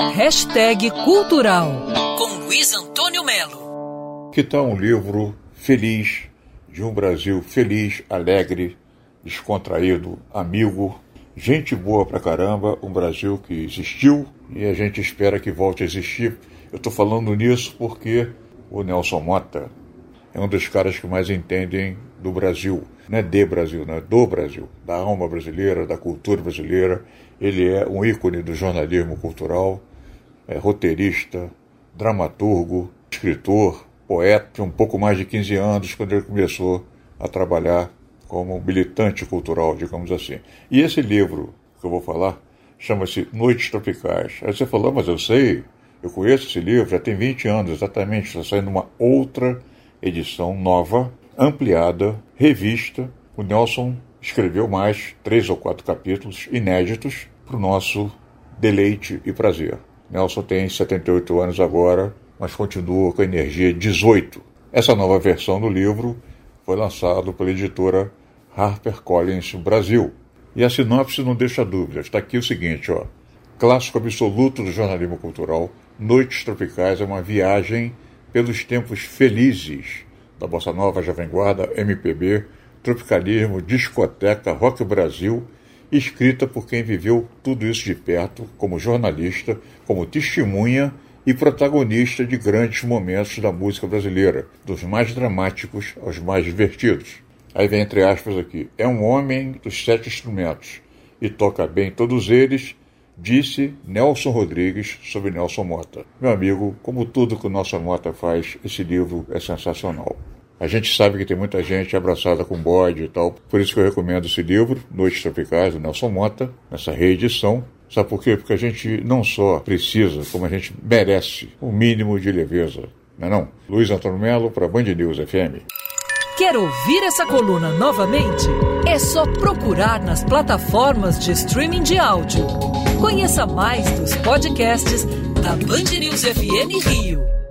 Hashtag Cultural com Luiz Antônio Melo. Que tal um livro feliz, de um Brasil feliz, alegre, descontraído, amigo, gente boa pra caramba, um Brasil que existiu e a gente espera que volte a existir. Eu estou falando nisso porque o Nelson Mota é um dos caras que mais entendem do Brasil. Não é de Brasil, não é do Brasil, da alma brasileira, da cultura brasileira. Ele é um ícone do jornalismo cultural, é roteirista, dramaturgo, escritor, poeta. Tinha um pouco mais de 15 anos quando ele começou a trabalhar como militante cultural, digamos assim. E esse livro que eu vou falar chama-se Noites Tropicais. Aí você falou, mas eu sei, eu conheço esse livro, já tem 20 anos exatamente, está saindo uma outra edição nova, ampliada, revista. O Nelson escreveu mais três ou quatro capítulos inéditos para o nosso deleite e prazer. Nelson tem 78 anos agora, mas continua com a energia 18. Essa nova versão do livro foi lançada pela editora HarperCollins Brasil. E a sinopse não deixa dúvidas. Está aqui o seguinte, ó. Clássico absoluto do jornalismo cultural, Noites Tropicais é uma viagem pelos tempos felizes da Bossa Nova, Jovem Guarda, MPB, tropicalismo, discoteca, rock Brasil, escrita por quem viveu tudo isso de perto, como jornalista, como testemunha e protagonista de grandes momentos da música brasileira, dos mais dramáticos aos mais divertidos. Aí vem entre aspas aqui: é um homem dos sete instrumentos e toca bem todos eles disse Nelson Rodrigues sobre Nelson Mota. Meu amigo, como tudo que o Nelson Mota faz, esse livro é sensacional. A gente sabe que tem muita gente abraçada com bode e tal, por isso que eu recomendo esse livro, Noites Tropicais, do Nelson Mota, nessa reedição. Sabe por quê? Porque a gente não só precisa, como a gente merece o um mínimo de leveza. Não é não? Luiz Antônio Melo para Band News FM. Quer ouvir essa coluna novamente? É só procurar nas plataformas de streaming de áudio. Conheça mais dos podcasts da Band News FM Rio.